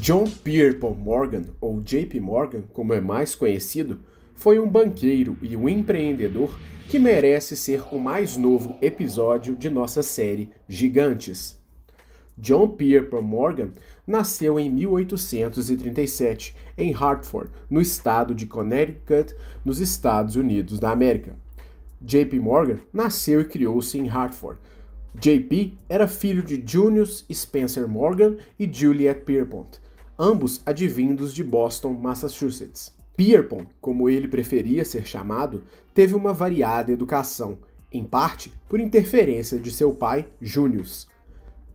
John Pierpont Morgan, ou JP Morgan, como é mais conhecido, foi um banqueiro e um empreendedor que merece ser o mais novo episódio de nossa série Gigantes. John Pierpont Morgan nasceu em 1837 em Hartford, no estado de Connecticut, nos Estados Unidos da América. JP Morgan nasceu e criou-se em Hartford. JP era filho de Junius Spencer Morgan e Juliet Pierpont, ambos advindos de Boston, Massachusetts. Pierpont, como ele preferia ser chamado, teve uma variada educação, em parte por interferência de seu pai, Junius.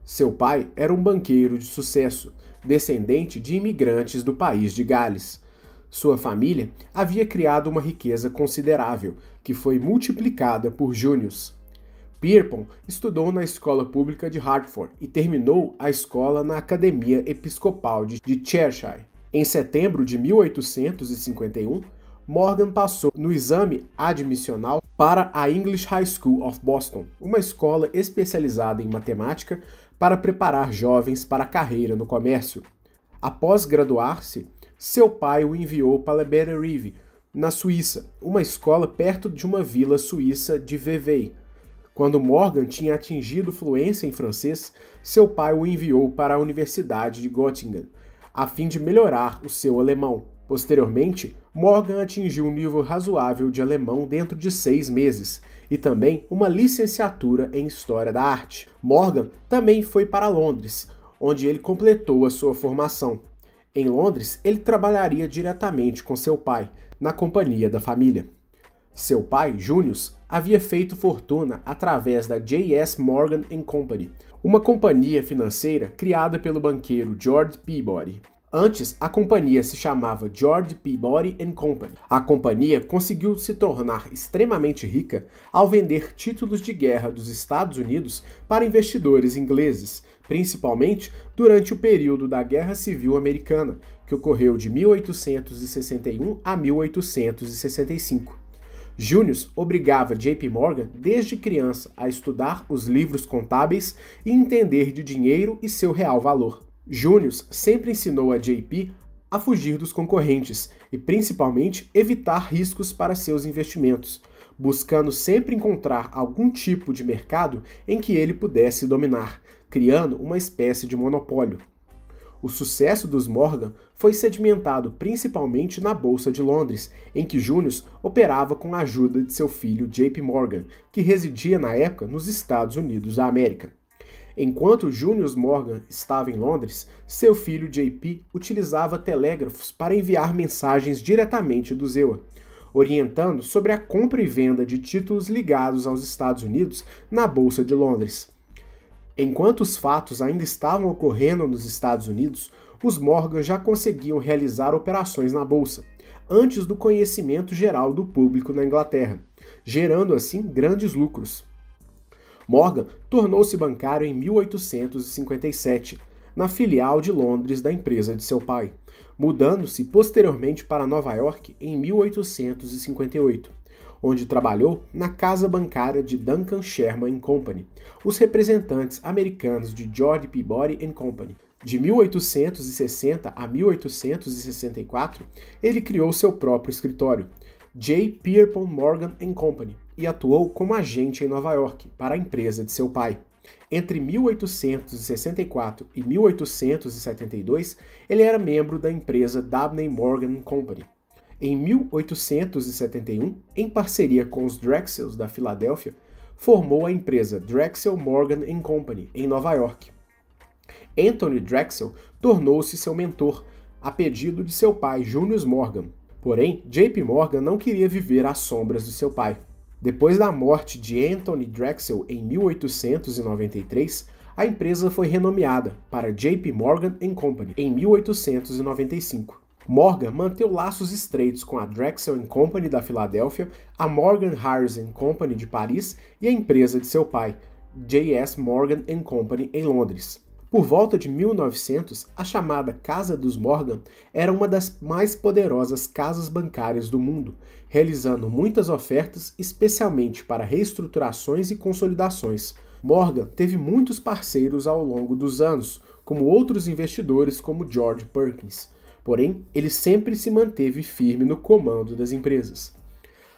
Seu pai era um banqueiro de sucesso, descendente de imigrantes do país de Gales. Sua família havia criado uma riqueza considerável, que foi multiplicada por Junius. Pierpont estudou na escola pública de Hartford e terminou a escola na Academia Episcopal de Cheshire. Em setembro de 1851, Morgan passou no exame admissional para a English High School of Boston, uma escola especializada em matemática para preparar jovens para a carreira no comércio. Após graduar-se, seu pai o enviou para Bellerive, na Suíça, uma escola perto de uma vila suíça de Vevey. Quando Morgan tinha atingido fluência em francês, seu pai o enviou para a Universidade de Göttingen, a fim de melhorar o seu alemão. Posteriormente, Morgan atingiu um nível razoável de alemão dentro de seis meses e também uma licenciatura em História da Arte. Morgan também foi para Londres, onde ele completou a sua formação. Em Londres, ele trabalharia diretamente com seu pai, na companhia da família. Seu pai, Junius, havia feito fortuna através da J.S. Morgan Company, uma companhia financeira criada pelo banqueiro George Peabody. Antes, a companhia se chamava George Peabody Company. A companhia conseguiu se tornar extremamente rica ao vender títulos de guerra dos Estados Unidos para investidores ingleses, principalmente durante o período da Guerra Civil Americana, que ocorreu de 1861 a 1865. Június obrigava JP Morgan desde criança a estudar os livros contábeis e entender de dinheiro e seu real valor. Június sempre ensinou a JP a fugir dos concorrentes e principalmente evitar riscos para seus investimentos, buscando sempre encontrar algum tipo de mercado em que ele pudesse dominar, criando uma espécie de monopólio. O sucesso dos Morgan foi sedimentado principalmente na Bolsa de Londres, em que Junius operava com a ajuda de seu filho JP Morgan, que residia na época nos Estados Unidos da América. Enquanto Junius Morgan estava em Londres, seu filho JP utilizava telégrafos para enviar mensagens diretamente do Zewa, orientando sobre a compra e venda de títulos ligados aos Estados Unidos na Bolsa de Londres. Enquanto os fatos ainda estavam ocorrendo nos Estados Unidos, os Morgan já conseguiam realizar operações na bolsa, antes do conhecimento geral do público na Inglaterra, gerando assim grandes lucros. Morgan tornou-se bancário em 1857, na filial de Londres da empresa de seu pai, mudando-se posteriormente para Nova York em 1858 onde trabalhou na casa bancária de Duncan Sherman Company, os representantes americanos de George Peabody Company. De 1860 a 1864, ele criou seu próprio escritório, J. Pierpont Morgan Company, e atuou como agente em Nova York para a empresa de seu pai. Entre 1864 e 1872, ele era membro da empresa Dabney Morgan Company. Em 1871, em parceria com os Drexels da Filadélfia, formou a empresa Drexel Morgan Company em Nova York. Anthony Drexel tornou-se seu mentor, a pedido de seu pai Junius Morgan. Porém, JP Morgan não queria viver às sombras de seu pai. Depois da morte de Anthony Drexel em 1893, a empresa foi renomeada para JP Morgan Company em 1895. Morgan manteve laços estreitos com a Drexel Company da Filadélfia, a Morgan Harris Company de Paris e a empresa de seu pai, J.S. Morgan Company em Londres. Por volta de 1900, a chamada Casa dos Morgan era uma das mais poderosas casas bancárias do mundo, realizando muitas ofertas, especialmente para reestruturações e consolidações. Morgan teve muitos parceiros ao longo dos anos, como outros investidores como George Perkins. Porém, ele sempre se manteve firme no comando das empresas.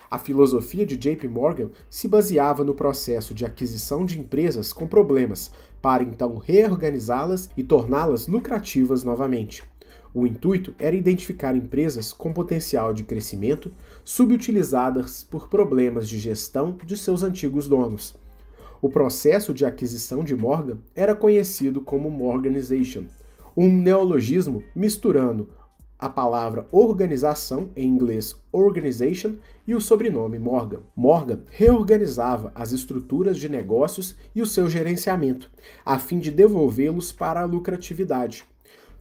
A filosofia de JP Morgan se baseava no processo de aquisição de empresas com problemas, para então reorganizá-las e torná-las lucrativas novamente. O intuito era identificar empresas com potencial de crescimento subutilizadas por problemas de gestão de seus antigos donos. O processo de aquisição de Morgan era conhecido como Morganization, um neologismo misturando a palavra organização, em inglês organization, e o sobrenome Morgan. Morgan reorganizava as estruturas de negócios e o seu gerenciamento, a fim de devolvê-los para a lucratividade.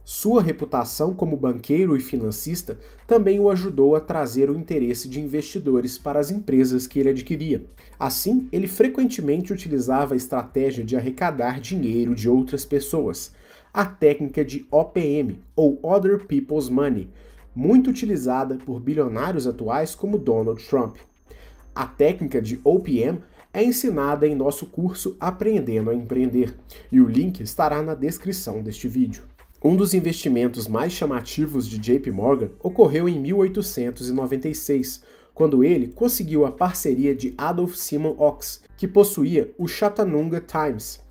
Sua reputação como banqueiro e financista também o ajudou a trazer o interesse de investidores para as empresas que ele adquiria. Assim, ele frequentemente utilizava a estratégia de arrecadar dinheiro de outras pessoas a técnica de OPM, ou Other People's Money, muito utilizada por bilionários atuais como Donald Trump. A técnica de OPM é ensinada em nosso curso Aprendendo a Empreender, e o link estará na descrição deste vídeo. Um dos investimentos mais chamativos de JP Morgan ocorreu em 1896, quando ele conseguiu a parceria de Adolph Simon Ox, que possuía o Chattanooga Times,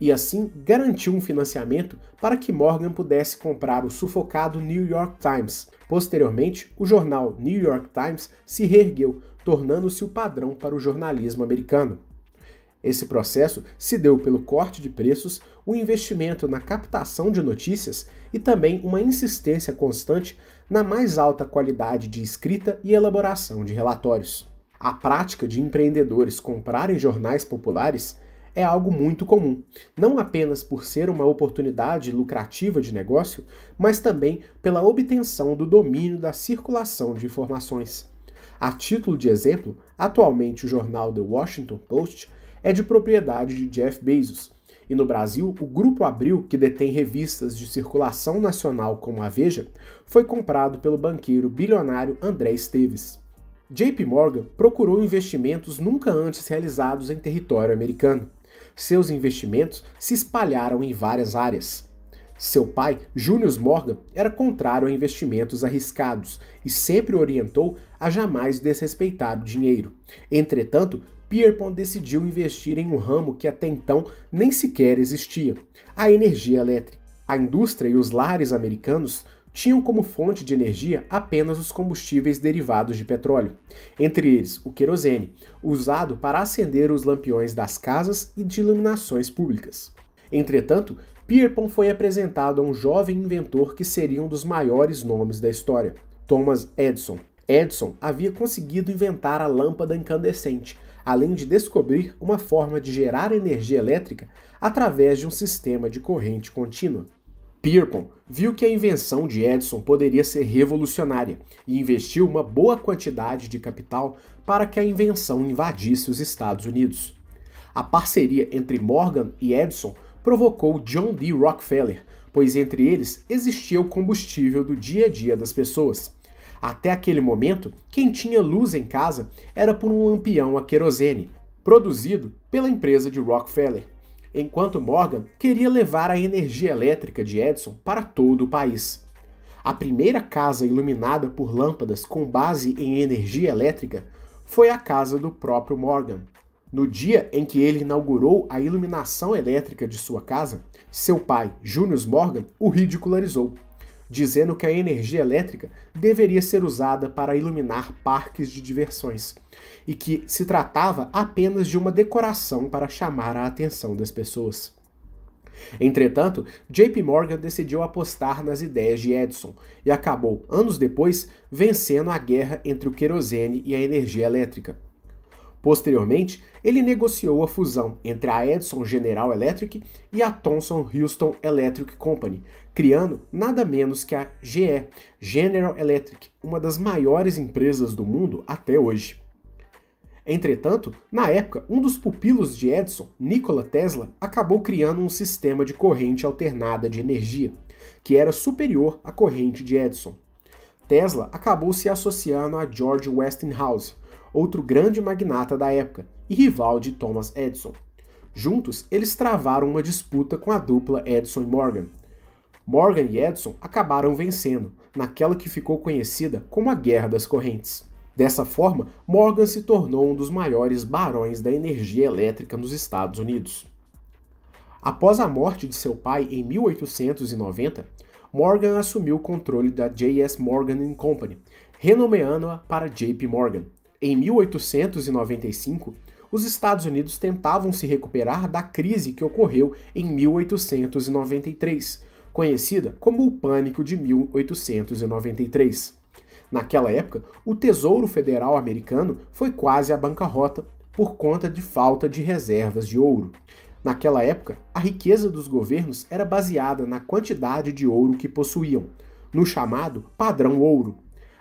e assim garantiu um financiamento para que Morgan pudesse comprar o sufocado New York Times. Posteriormente, o jornal New York Times se reergueu, tornando-se o padrão para o jornalismo americano. Esse processo se deu pelo corte de preços, o investimento na captação de notícias e também uma insistência constante na mais alta qualidade de escrita e elaboração de relatórios. A prática de empreendedores comprarem jornais populares é algo muito comum, não apenas por ser uma oportunidade lucrativa de negócio, mas também pela obtenção do domínio da circulação de informações. A título de exemplo, atualmente o jornal The Washington Post é de propriedade de Jeff Bezos, e no Brasil, o Grupo Abril, que detém revistas de circulação nacional como a Veja, foi comprado pelo banqueiro bilionário André Esteves. JP Morgan procurou investimentos nunca antes realizados em território americano seus investimentos se espalharam em várias áreas. Seu pai, Julius Morgan, era contrário a investimentos arriscados e sempre orientou a jamais desrespeitar o dinheiro. Entretanto, Pierpont decidiu investir em um ramo que até então nem sequer existia: a energia elétrica. A indústria e os lares americanos tinham como fonte de energia apenas os combustíveis derivados de petróleo, entre eles o querosene, usado para acender os lampiões das casas e de iluminações públicas. Entretanto, Pierpont foi apresentado a um jovem inventor que seria um dos maiores nomes da história, Thomas Edison. Edison havia conseguido inventar a lâmpada incandescente, além de descobrir uma forma de gerar energia elétrica através de um sistema de corrente contínua. Pierpont viu que a invenção de Edison poderia ser revolucionária e investiu uma boa quantidade de capital para que a invenção invadisse os Estados Unidos. A parceria entre Morgan e Edison provocou John D. Rockefeller, pois entre eles existia o combustível do dia a dia das pessoas. Até aquele momento, quem tinha luz em casa era por um lampião a querosene, produzido pela empresa de Rockefeller enquanto Morgan queria levar a energia elétrica de Edison para todo o país. A primeira casa iluminada por lâmpadas com base em energia elétrica foi a casa do próprio Morgan. No dia em que ele inaugurou a iluminação elétrica de sua casa, seu pai, Junius Morgan, o ridicularizou dizendo que a energia elétrica deveria ser usada para iluminar parques de diversões e que se tratava apenas de uma decoração para chamar a atenção das pessoas. Entretanto, JP Morgan decidiu apostar nas ideias de Edison e acabou, anos depois, vencendo a guerra entre o querosene e a energia elétrica. Posteriormente, ele negociou a fusão entre a Edison General Electric e a Thomson Houston Electric Company, criando nada menos que a GE, General Electric, uma das maiores empresas do mundo até hoje. Entretanto, na época, um dos pupilos de Edison, Nikola Tesla, acabou criando um sistema de corrente alternada de energia, que era superior à corrente de Edison. Tesla acabou se associando a George Westinghouse, outro grande magnata da época e rival de Thomas Edison. Juntos, eles travaram uma disputa com a dupla Edison e Morgan, Morgan e Edison acabaram vencendo, naquela que ficou conhecida como a Guerra das Correntes. Dessa forma, Morgan se tornou um dos maiores barões da energia elétrica nos Estados Unidos. Após a morte de seu pai em 1890, Morgan assumiu o controle da J.S. Morgan Company, renomeando-a para J.P. Morgan. Em 1895, os Estados Unidos tentavam se recuperar da crise que ocorreu em 1893, conhecida como o Pânico de 1893. Naquela época, o Tesouro Federal americano foi quase à bancarrota por conta de falta de reservas de ouro. Naquela época, a riqueza dos governos era baseada na quantidade de ouro que possuíam, no chamado padrão ouro.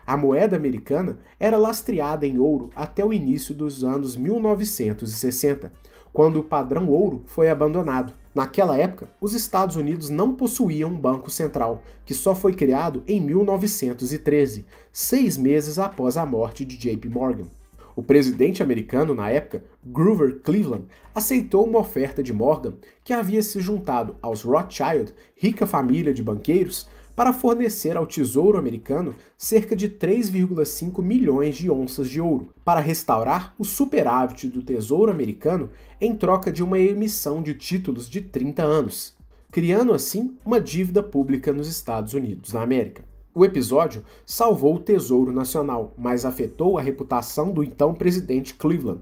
A moeda americana era lastreada em ouro até o início dos anos 1960, quando o padrão ouro foi abandonado. Naquela época, os Estados Unidos não possuíam um banco central, que só foi criado em 1913, seis meses após a morte de JP Morgan. O presidente americano, na época, Grover Cleveland, aceitou uma oferta de Morgan, que havia se juntado aos Rothschild, rica família de banqueiros, para fornecer ao Tesouro americano cerca de 3,5 milhões de onças de ouro, para restaurar o superávit do Tesouro americano em troca de uma emissão de títulos de 30 anos, criando assim uma dívida pública nos Estados Unidos da América. O episódio salvou o Tesouro Nacional, mas afetou a reputação do então presidente Cleveland.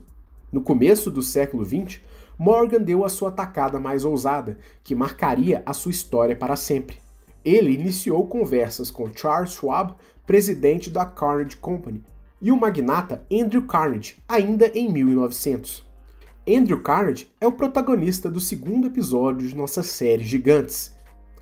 No começo do século XX, Morgan deu a sua atacada mais ousada, que marcaria a sua história para sempre. Ele iniciou conversas com Charles Schwab, presidente da Carnegie Company, e o magnata Andrew Carnegie, ainda em 1900. Andrew Carnegie é o protagonista do segundo episódio de nossa série Gigantes.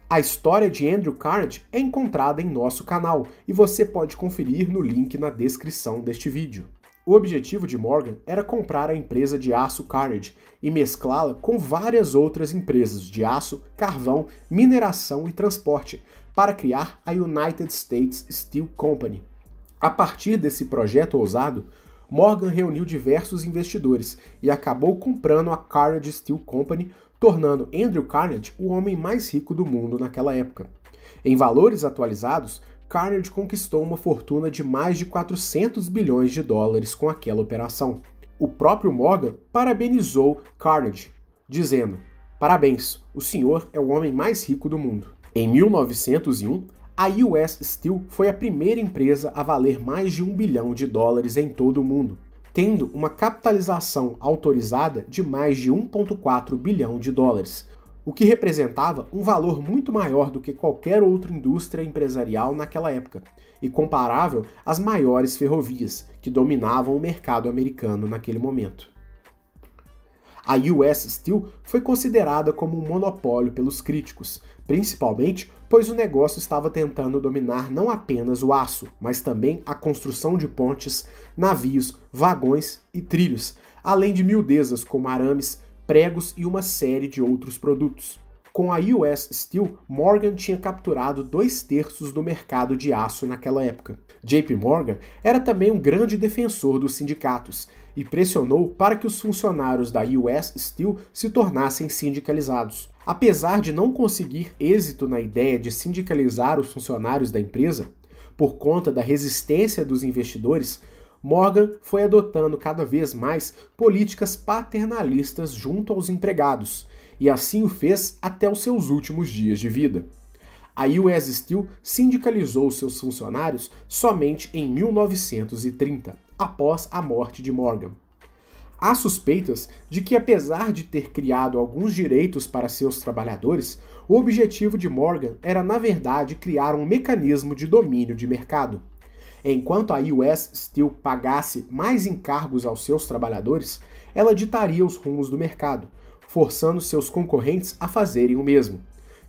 A história de Andrew Carnegie é encontrada em nosso canal e você pode conferir no link na descrição deste vídeo. O objetivo de Morgan era comprar a empresa de aço Carnegie e mesclá-la com várias outras empresas de aço, carvão, mineração e transporte para criar a United States Steel Company. A partir desse projeto ousado, Morgan reuniu diversos investidores e acabou comprando a Carnegie Steel Company, tornando Andrew Carnegie o homem mais rico do mundo naquela época. Em valores atualizados, Carnegie conquistou uma fortuna de mais de 400 bilhões de dólares com aquela operação. O próprio Morgan parabenizou Carnegie, dizendo: Parabéns, o senhor é o homem mais rico do mundo. Em 1901, a US Steel foi a primeira empresa a valer mais de um bilhão de dólares em todo o mundo, tendo uma capitalização autorizada de mais de 1,4 bilhão de dólares, o que representava um valor muito maior do que qualquer outra indústria empresarial naquela época, e comparável às maiores ferrovias que dominavam o mercado americano naquele momento. A US Steel foi considerada como um monopólio pelos críticos, principalmente pois o negócio estava tentando dominar não apenas o aço, mas também a construção de pontes, navios, vagões e trilhos, além de miudezas como arames, pregos e uma série de outros produtos. Com a US Steel, Morgan tinha capturado dois terços do mercado de aço naquela época. JP Morgan era também um grande defensor dos sindicatos e pressionou para que os funcionários da US Steel se tornassem sindicalizados. Apesar de não conseguir êxito na ideia de sindicalizar os funcionários da empresa, por conta da resistência dos investidores, Morgan foi adotando cada vez mais políticas paternalistas junto aos empregados, e assim o fez até os seus últimos dias de vida. A US Steel sindicalizou seus funcionários somente em 1930, após a morte de Morgan. Há suspeitas de que, apesar de ter criado alguns direitos para seus trabalhadores, o objetivo de Morgan era, na verdade, criar um mecanismo de domínio de mercado. Enquanto a US Steel pagasse mais encargos aos seus trabalhadores, ela ditaria os rumos do mercado, forçando seus concorrentes a fazerem o mesmo,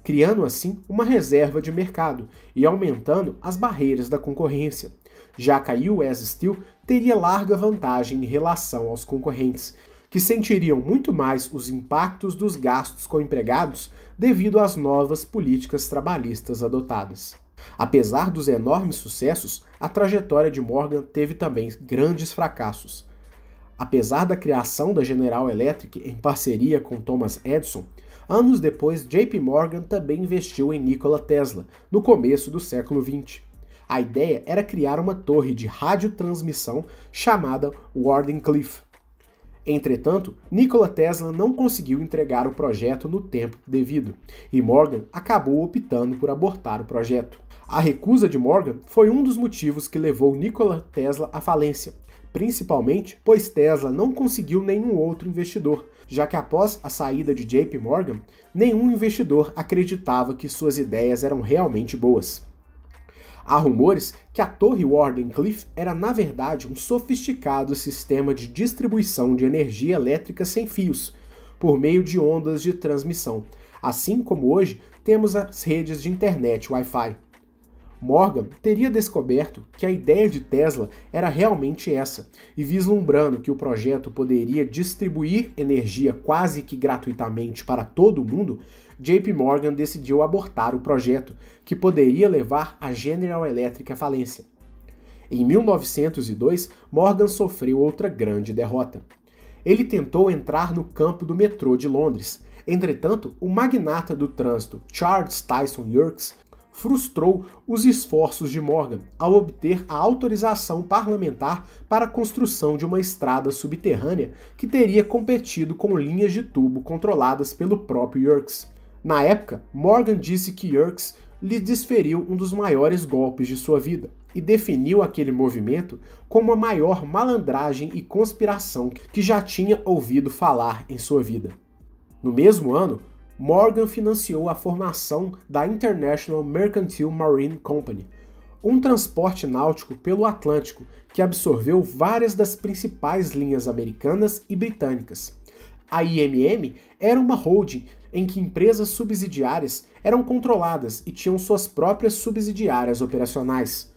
criando assim uma reserva de mercado e aumentando as barreiras da concorrência, já que a US Steel teria larga vantagem em relação aos concorrentes, que sentiriam muito mais os impactos dos gastos com empregados devido às novas políticas trabalhistas adotadas. Apesar dos enormes sucessos, a trajetória de Morgan teve também grandes fracassos. Apesar da criação da General Electric em parceria com Thomas Edison, Anos depois, JP Morgan também investiu em Nikola Tesla, no começo do século XX. A ideia era criar uma torre de radiotransmissão chamada Wardenclyffe. Entretanto, Nikola Tesla não conseguiu entregar o projeto no tempo devido, e Morgan acabou optando por abortar o projeto. A recusa de Morgan foi um dos motivos que levou Nikola Tesla à falência, principalmente pois Tesla não conseguiu nenhum outro investidor, já que após a saída de JP Morgan, nenhum investidor acreditava que suas ideias eram realmente boas. Há rumores que a Torre Wardenclyffe era na verdade um sofisticado sistema de distribuição de energia elétrica sem fios, por meio de ondas de transmissão, assim como hoje temos as redes de internet Wi-Fi. Morgan teria descoberto que a ideia de Tesla era realmente essa, e vislumbrando que o projeto poderia distribuir energia quase que gratuitamente para todo mundo, JP Morgan decidiu abortar o projeto, que poderia levar a General Electric à falência. Em 1902, Morgan sofreu outra grande derrota. Ele tentou entrar no campo do metrô de Londres. Entretanto, o magnata do trânsito Charles Tyson Yerkes frustrou os esforços de Morgan ao obter a autorização parlamentar para a construção de uma estrada subterrânea que teria competido com linhas de tubo controladas pelo próprio Yerkes. Na época, Morgan disse que Yerkes lhe desferiu um dos maiores golpes de sua vida e definiu aquele movimento como a maior malandragem e conspiração que já tinha ouvido falar em sua vida. No mesmo ano, Morgan financiou a formação da International Mercantile Marine Company, um transporte náutico pelo Atlântico que absorveu várias das principais linhas americanas e britânicas. A IMM era uma holding em que empresas subsidiárias eram controladas e tinham suas próprias subsidiárias operacionais.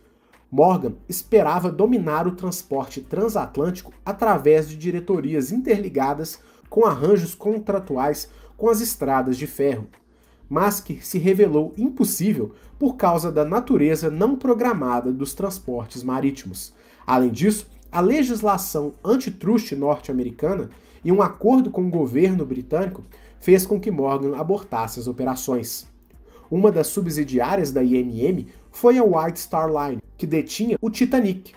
Morgan esperava dominar o transporte transatlântico através de diretorias interligadas com arranjos contratuais com as estradas de ferro, mas que se revelou impossível por causa da natureza não programada dos transportes marítimos. Além disso, a legislação antitrust norte-americana e um acordo com o governo britânico fez com que Morgan abortasse as operações. Uma das subsidiárias da IMM foi a White Star Line, que detinha o Titanic.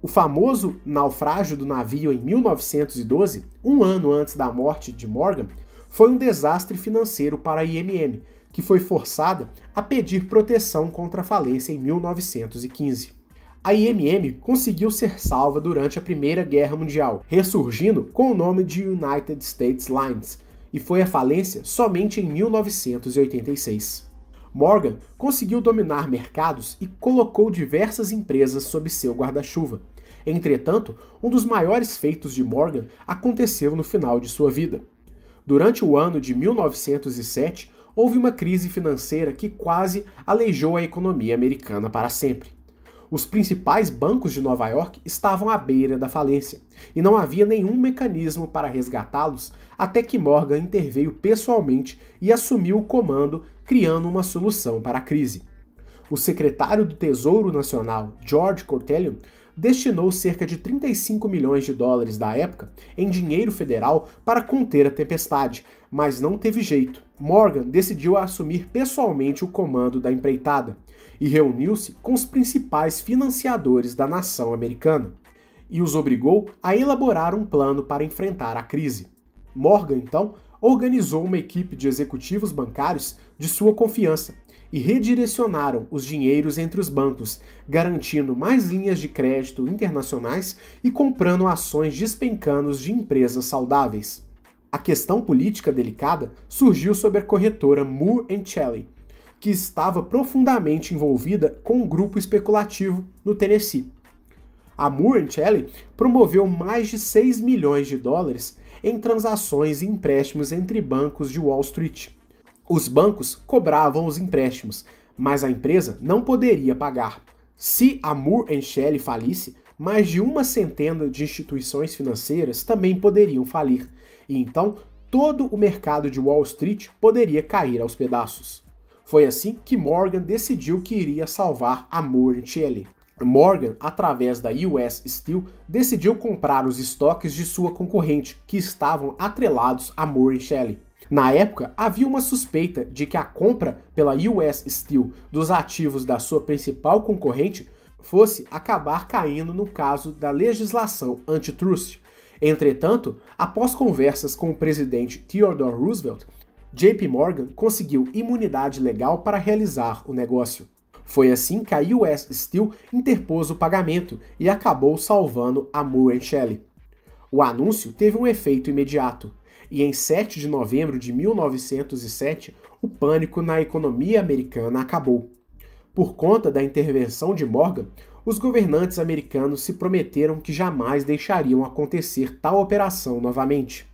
O famoso naufrágio do navio em 1912, um ano antes da morte de Morgan, foi um desastre financeiro para a IMM, que foi forçada a pedir proteção contra a falência em 1915. A IMM conseguiu ser salva durante a Primeira Guerra Mundial, ressurgindo com o nome de United States Lines, e foi à falência somente em 1986. Morgan conseguiu dominar mercados e colocou diversas empresas sob seu guarda-chuva. Entretanto, um dos maiores feitos de Morgan aconteceu no final de sua vida. Durante o ano de 1907, houve uma crise financeira que quase aleijou a economia americana para sempre. Os principais bancos de Nova York estavam à beira da falência, e não havia nenhum mecanismo para resgatá-los até que Morgan interveio pessoalmente e assumiu o comando, criando uma solução para a crise. O secretário do Tesouro Nacional, George Cortelion, destinou cerca de 35 milhões de dólares da época em dinheiro federal para conter a tempestade, mas não teve jeito. Morgan decidiu assumir pessoalmente o comando da empreitada e reuniu-se com os principais financiadores da nação americana e os obrigou a elaborar um plano para enfrentar a crise. Morgan, então, organizou uma equipe de executivos bancários de sua confiança e redirecionaram os dinheiros entre os bancos, garantindo mais linhas de crédito internacionais e comprando ações despencando de empresas saudáveis. A questão política delicada surgiu sob a corretora Moore Shelley, que estava profundamente envolvida com um grupo especulativo no Tennessee. A Moore Shelley promoveu mais de 6 milhões de dólares em transações e empréstimos entre bancos de Wall Street os bancos cobravam os empréstimos, mas a empresa não poderia pagar. Se a Moore Shelley falisse, mais de uma centena de instituições financeiras também poderiam falir, e então todo o mercado de Wall Street poderia cair aos pedaços. Foi assim que Morgan decidiu que iria salvar a Moore Shelley. Morgan, através da US Steel, decidiu comprar os estoques de sua concorrente, que estavam atrelados a Moore Shelley. Na época, havia uma suspeita de que a compra pela US Steel dos ativos da sua principal concorrente fosse acabar caindo no caso da legislação antitrust. Entretanto, após conversas com o presidente Theodore Roosevelt, JP Morgan conseguiu imunidade legal para realizar o negócio. Foi assim que a US Steel interpôs o pagamento e acabou salvando a Moore Shelley. O anúncio teve um efeito imediato e em 7 de novembro de 1907, o pânico na economia americana acabou. Por conta da intervenção de Morgan, os governantes americanos se prometeram que jamais deixariam acontecer tal operação novamente.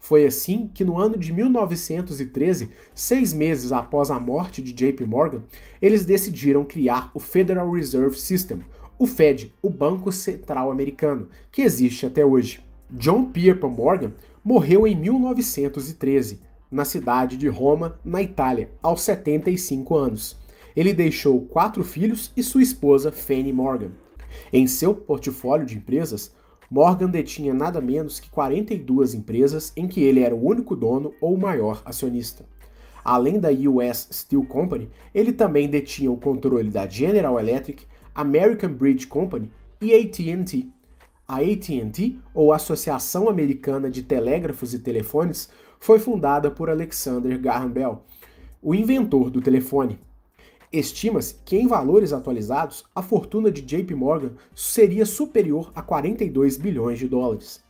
Foi assim que, no ano de 1913, seis meses após a morte de JP Morgan, eles decidiram criar o Federal Reserve System, o Fed, o Banco Central Americano, que existe até hoje. John Pierpont Morgan morreu em 1913, na cidade de Roma, na Itália, aos 75 anos. Ele deixou quatro filhos e sua esposa Fanny Morgan. Em seu portfólio de empresas, Morgan detinha nada menos que 42 empresas em que ele era o único dono ou maior acionista. Além da US Steel Company, ele também detinha o controle da General Electric, American Bridge Company e AT&T, a AT&T, ou Associação Americana de Telégrafos e Telefones, foi fundada por Alexander Graham Bell, o inventor do telefone. Estima-se que, em valores atualizados, a fortuna de JP Morgan seria superior a 42 bilhões de dólares.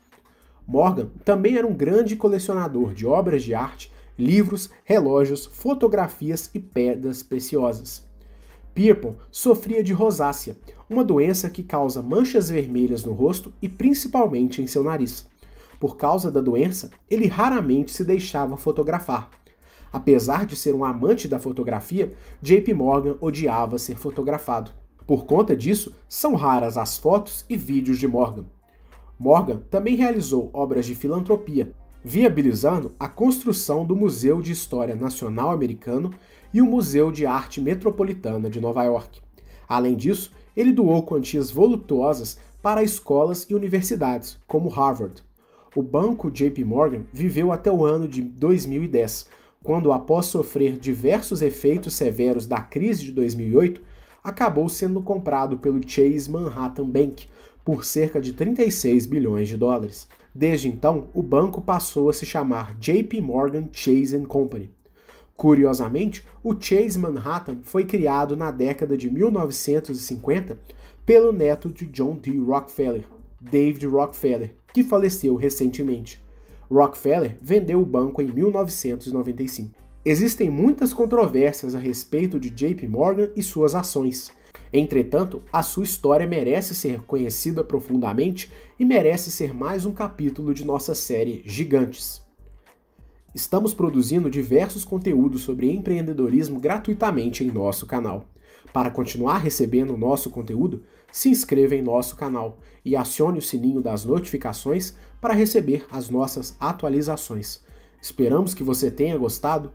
Morgan também era um grande colecionador de obras de arte, livros, relógios, fotografias e pedras preciosas. Pierpont sofria de rosácea, uma doença que causa manchas vermelhas no rosto e principalmente em seu nariz. Por causa da doença, ele raramente se deixava fotografar. Apesar de ser um amante da fotografia, JP Morgan odiava ser fotografado. Por conta disso, são raras as fotos e vídeos de Morgan. Morgan também realizou obras de filantropia, viabilizando a construção do Museu de História Nacional Americano e o Museu de Arte Metropolitana de Nova York. Além disso, ele doou quantias voluptuosas para escolas e universidades, como Harvard. O banco JP Morgan viveu até o ano de 2010, quando, após sofrer diversos efeitos severos da crise de 2008, acabou sendo comprado pelo Chase Manhattan Bank por cerca de 36 bilhões de dólares. Desde então, o banco passou a se chamar JP Morgan Chase Company. Curiosamente, o Chase Manhattan foi criado na década de 1950 pelo neto de John D. Rockefeller, David Rockefeller, que faleceu recentemente. Rockefeller vendeu o banco em 1995. Existem muitas controvérsias a respeito de JP Morgan e suas ações. Entretanto, a sua história merece ser conhecida profundamente e merece ser mais um capítulo de nossa série Gigantes. Estamos produzindo diversos conteúdos sobre empreendedorismo gratuitamente em nosso canal. Para continuar recebendo nosso conteúdo, se inscreva em nosso canal e acione o sininho das notificações para receber as nossas atualizações. Esperamos que você tenha gostado